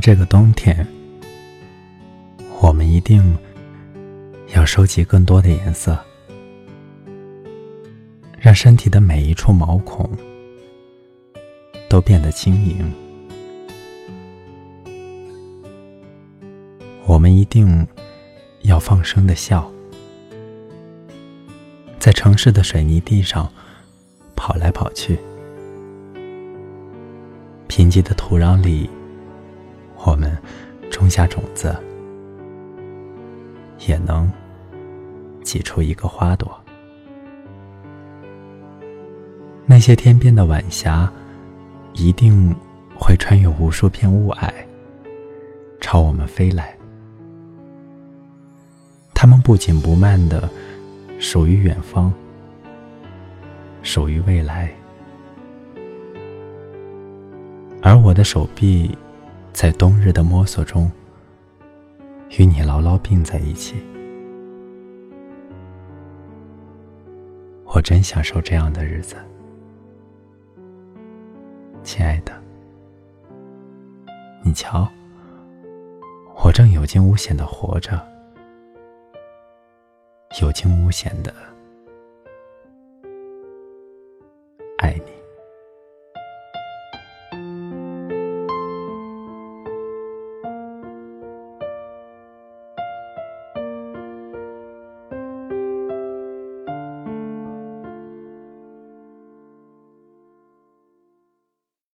这个冬天，我们一定要收集更多的颜色，让身体的每一处毛孔都变得轻盈。我们一定要放声的笑，在城市的水泥地上跑来跑去，贫瘠的土壤里。下种子，也能挤出一个花朵。那些天边的晚霞，一定会穿越无数片雾霭，朝我们飞来。它们不紧不慢的，属于远方，属于未来，而我的手臂。在冬日的摸索中，与你牢牢并在一起，我真享受这样的日子，亲爱的。你瞧，我正有惊无险的活着，有惊无险的。